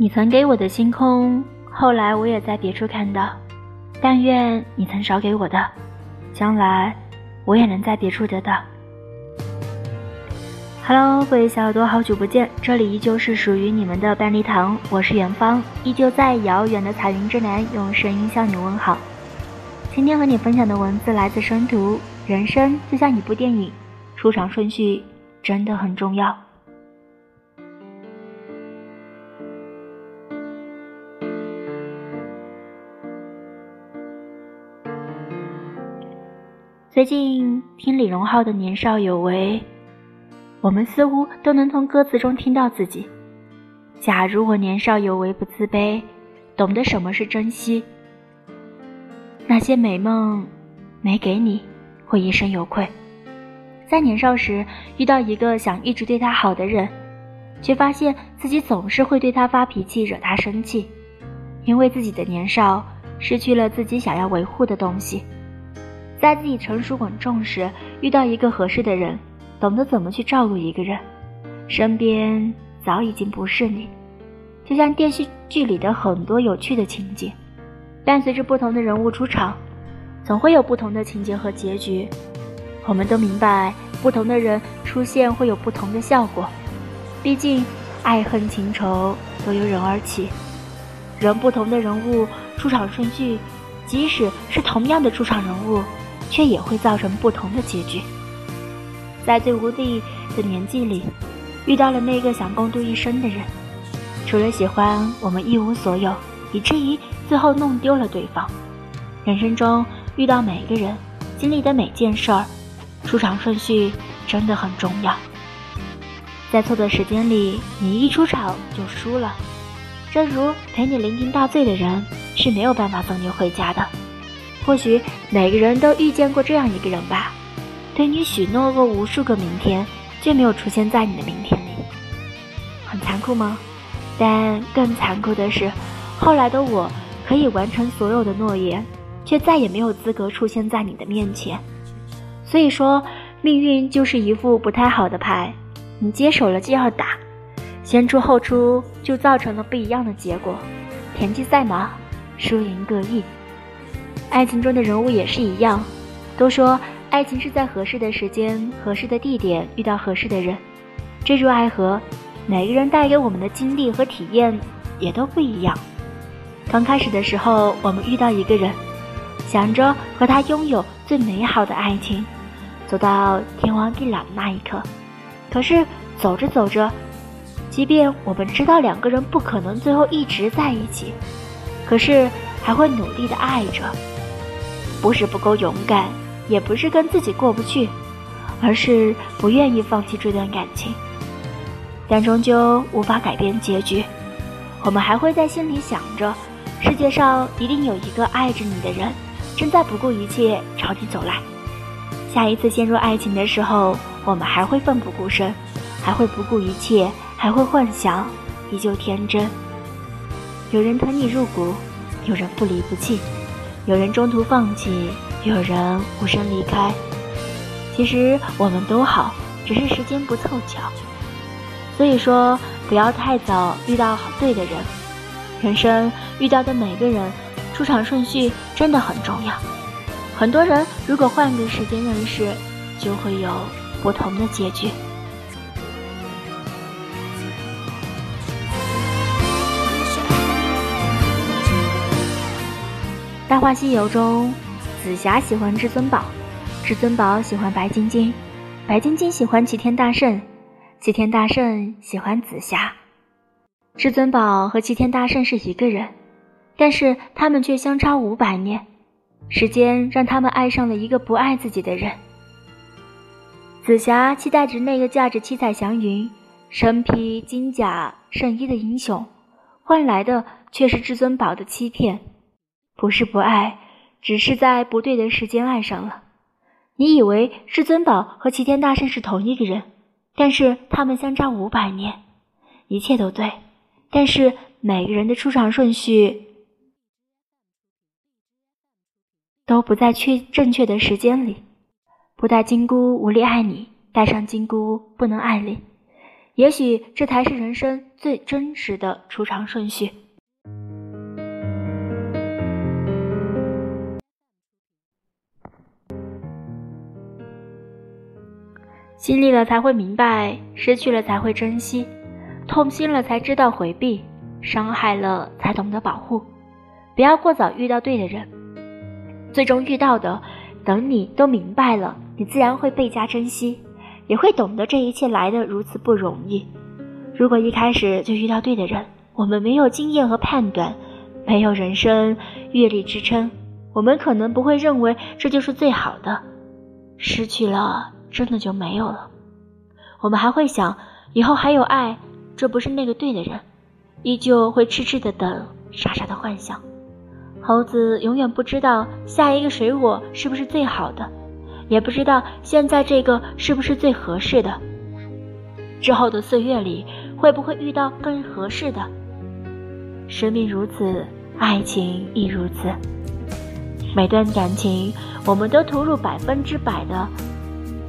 你曾给我的星空，后来我也在别处看到。但愿你曾少给我的，将来我也能在别处得到。Hello，各位小耳朵，好久不见，这里依旧是属于你们的半粒糖，我是远方，依旧在遥远的彩云之南，用声音向你问好。今天和你分享的文字来自深读，人生就像一部电影，出场顺序真的很重要。最近听李荣浩的《年少有为》，我们似乎都能从歌词中听到自己。假如我年少有为不自卑，懂得什么是珍惜，那些美梦没给你，会一生有愧。在年少时遇到一个想一直对他好的人，却发现自己总是会对他发脾气，惹他生气，因为自己的年少失去了自己想要维护的东西。在自己成熟稳重时，遇到一个合适的人，懂得怎么去照顾一个人，身边早已经不是你。就像电视剧里的很多有趣的情节，伴随着不同的人物出场，总会有不同的情节和结局。我们都明白，不同的人出现会有不同的效果。毕竟，爱恨情仇都由人而起，人不同的人物出场顺序，即使是同样的出场人物。却也会造成不同的结局。在最无力的年纪里，遇到了那个想共度一生的人，除了喜欢，我们一无所有，以至于最后弄丢了对方。人生中遇到每个人，经历的每件事儿，出场顺序真的很重要。在错的时间里，你一出场就输了。正如陪你酩酊大醉的人是没有办法送你回家的。或许每个人都遇见过这样一个人吧，对你许诺过无数个明天，却没有出现在你的明天里。很残酷吗？但更残酷的是，后来的我可以完成所有的诺言，却再也没有资格出现在你的面前。所以说，命运就是一副不太好的牌，你接手了就要打，先出后出就造成了不一样的结果。田忌赛马，输赢各异。爱情中的人物也是一样，都说爱情是在合适的时间、合适的地点遇到合适的人。坠入爱河，每个人带给我们的经历和体验也都不一样。刚开始的时候，我们遇到一个人，想着和他拥有最美好的爱情，走到天荒地老的那一刻。可是走着走着，即便我们知道两个人不可能最后一直在一起，可是还会努力的爱着。不是不够勇敢，也不是跟自己过不去，而是不愿意放弃这段感情。但终究无法改变结局，我们还会在心里想着，世界上一定有一个爱着你的人，正在不顾一切朝你走来。下一次陷入爱情的时候，我们还会奋不顾身，还会不顾一切，还会幻想，依旧天真。有人疼你入骨，有人不离不弃。有人中途放弃，有人无声离开。其实我们都好，只是时间不凑巧。所以说，不要太早遇到对的人。人生遇到的每个人，出场顺序真的很重要。很多人如果换个时间认识，就会有不同的结局。《大话西游》中，紫霞喜欢至尊宝，至尊宝喜欢白晶晶，白晶晶喜欢齐天大圣，齐天大圣喜欢紫霞。至尊宝和齐天大圣是一个人，但是他们却相差五百年，时间让他们爱上了一个不爱自己的人。紫霞期待着那个驾着七彩祥云、身披金甲圣衣的英雄，换来的却是至尊宝的欺骗。不是不爱，只是在不对的时间爱上了。你以为至尊宝和齐天大圣是同一个人，但是他们相差五百年。一切都对，但是每个人的出场顺序都不在确正确的时间里。不带金箍无力爱你，带上金箍不能爱你。也许这才是人生最真实的出场顺序。经历了才会明白，失去了才会珍惜，痛心了才知道回避，伤害了才懂得保护。不要过早遇到对的人，最终遇到的，等你都明白了，你自然会倍加珍惜，也会懂得这一切来的如此不容易。如果一开始就遇到对的人，我们没有经验和判断，没有人生阅历支撑，我们可能不会认为这就是最好的，失去了。真的就没有了，我们还会想以后还有爱，这不是那个对的人，依旧会痴痴的等，傻傻的幻想。猴子永远不知道下一个水果是不是最好的，也不知道现在这个是不是最合适的。之后的岁月里会不会遇到更合适的？生命如此，爱情亦如此。每段感情，我们都投入百分之百的。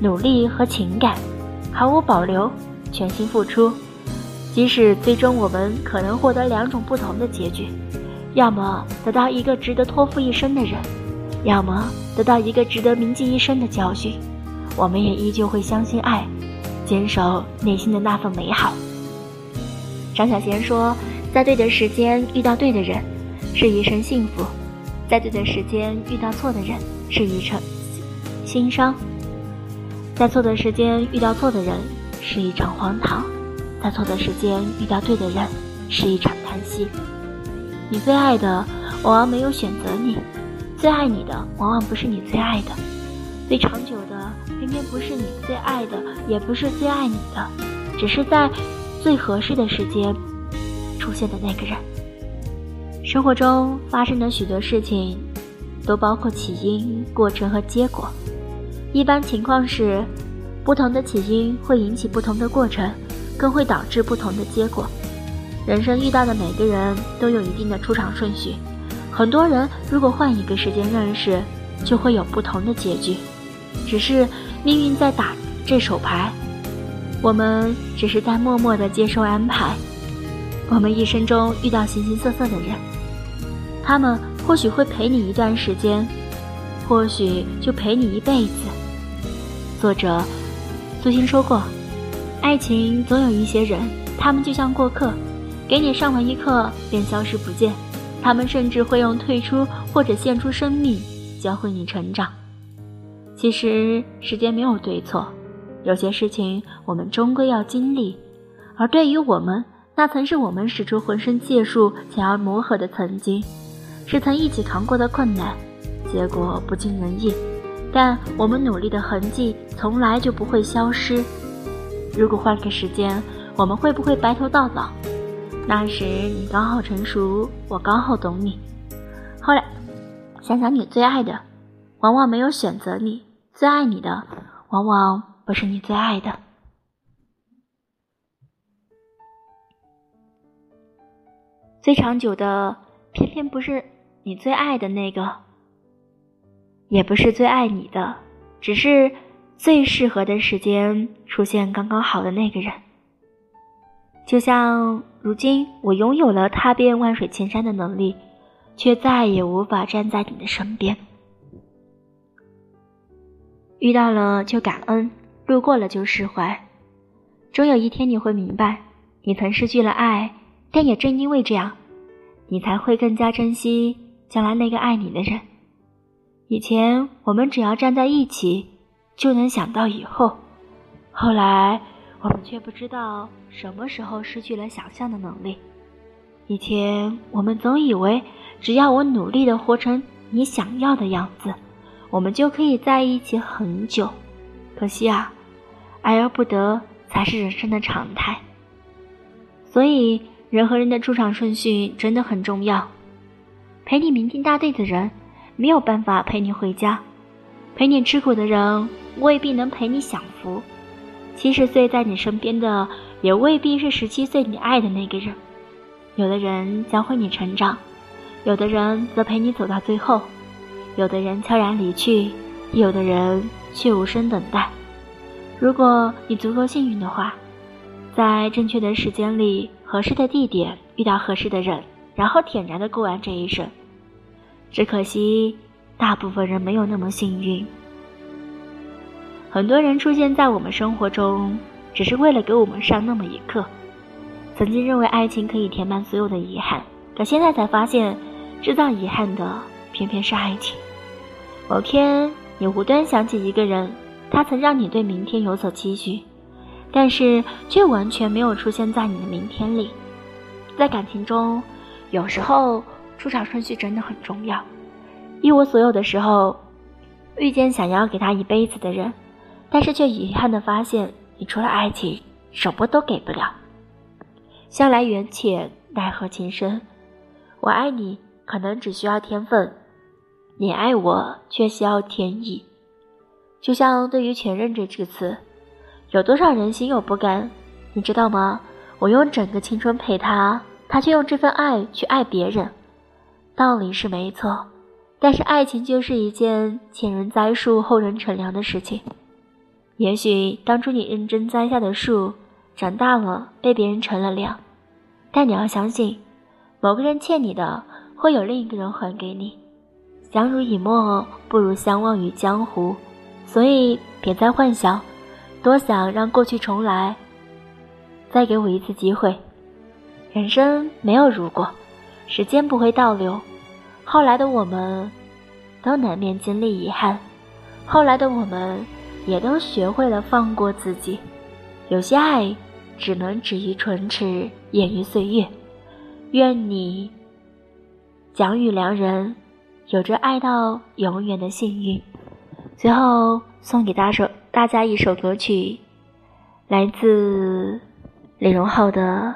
努力和情感，毫无保留，全心付出。即使最终我们可能获得两种不同的结局，要么得到一个值得托付一生的人，要么得到一个值得铭记一生的教训，我们也依旧会相信爱，坚守内心的那份美好。张小娴说：“在对的时间遇到对的人，是一生幸福；在对的时间遇到错的人，是一程心伤。”在错的时间遇到错的人，是一场荒唐；在错的时间遇到对的人，是一场叹息。你最爱的，往往没有选择你；最爱你的，往往不是你最爱的；最长久的，偏偏不是你最爱的，也不是最爱你的，只是在最合适的时间出现的那个人。生活中发生的许多事情，都包括起因、过程和结果。一般情况是，不同的起因会引起不同的过程，更会导致不同的结果。人生遇到的每个人都有一定的出场顺序，很多人如果换一个时间认识，就会有不同的结局。只是命运在打这手牌，我们只是在默默的接受安排。我们一生中遇到形形色色的人，他们或许会陪你一段时间，或许就陪你一辈子。作者苏欣说过：“爱情总有一些人，他们就像过客，给你上完一课便消失不见。他们甚至会用退出或者献出生命，教会你成长。其实时间没有对错，有些事情我们终归要经历。而对于我们，那曾是我们使出浑身解数想要磨合的曾经，是曾一起扛过的困难，结果不尽人意。”但我们努力的痕迹从来就不会消失。如果换个时间，我们会不会白头到老？那时你刚好成熟，我刚好懂你。后来想想你最爱的，往往没有选择你；最爱你的，往往不是你最爱的。最长久的，偏偏不是你最爱的那个。也不是最爱你的，只是最适合的时间出现刚刚好的那个人。就像如今我拥有了踏遍万水千山的能力，却再也无法站在你的身边。遇到了就感恩，路过了就释怀。终有一天你会明白，你曾失去了爱，但也正因为这样，你才会更加珍惜将来那个爱你的人。以前我们只要站在一起，就能想到以后。后来我们却不知道什么时候失去了想象的能力。以前我们总以为，只要我努力的活成你想要的样子，我们就可以在一起很久。可惜啊，爱而不得才是人生的常态。所以，人和人的出场顺序真的很重要。陪你酩酊大醉的人。没有办法陪你回家，陪你吃苦的人未必能陪你享福。七十岁在你身边的，也未必是十七岁你爱的那个人。有的人教会你成长，有的人则陪你走到最后，有的人悄然离去，有的人却无声等待。如果你足够幸运的话，在正确的时间里、合适的地点遇到合适的人，然后恬然的过完这一生。只可惜，大部分人没有那么幸运。很多人出现在我们生活中，只是为了给我们上那么一课。曾经认为爱情可以填满所有的遗憾，可现在才发现，制造遗憾的偏偏是爱情。某天，你无端想起一个人，他曾让你对明天有所期许，但是却完全没有出现在你的明天里。在感情中，有时候出场顺序真的很重要。一无所有的时候，遇见想要给他一辈子的人。但是却遗憾的发现，你除了爱情，什么都给不了。向来缘浅，奈何情深。我爱你，可能只需要天分；你爱我，却需要天意。就像对于“前任”这个词，有多少人心有不甘？你知道吗？我用整个青春陪他，他却用这份爱去爱别人。道理是没错，但是爱情就是一件前人栽树，后人乘凉的事情。也许当初你认真栽下的树，长大了被别人乘了凉，但你要相信，某个人欠你的，会有另一个人还给你。相濡以沫不如相忘于江湖，所以别再幻想，多想让过去重来。再给我一次机会，人生没有如果，时间不会倒流。后来的我们，都难免经历遗憾。后来的我们。也都学会了放过自己，有些爱只能止于唇齿，掩于岁月。愿你蒋与良人有着爱到永远的幸运。最后送给大首大家一首歌曲，来自李荣浩的《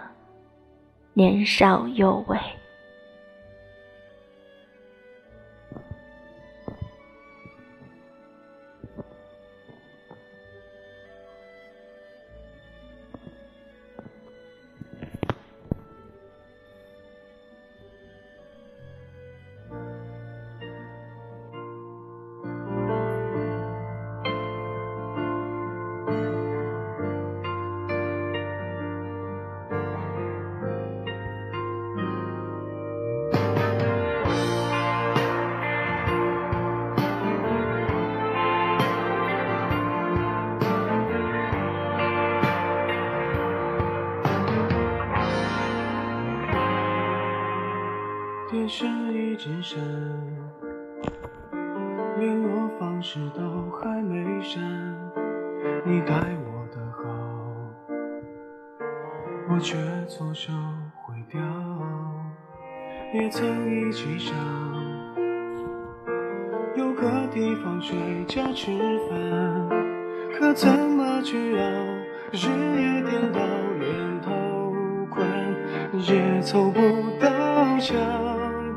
年少有为》。是一直删，联络方式都还没删。你待我的好，我却错手毁掉。也曾一起想，有个地方睡觉吃饭，可怎么去熬？日夜颠倒，连头困也凑不到墙。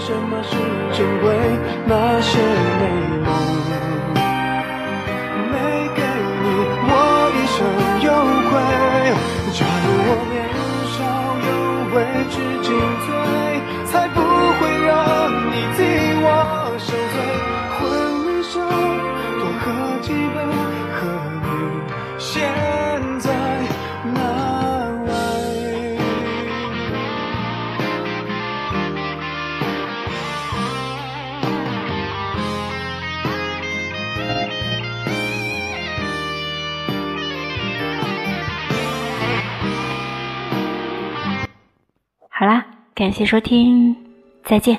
什么是珍贵？那些美梦没给你，我一生有愧。假如我年少有为，知进退，才不会让你替我受罪。婚礼上多喝几杯，感谢收听，再见。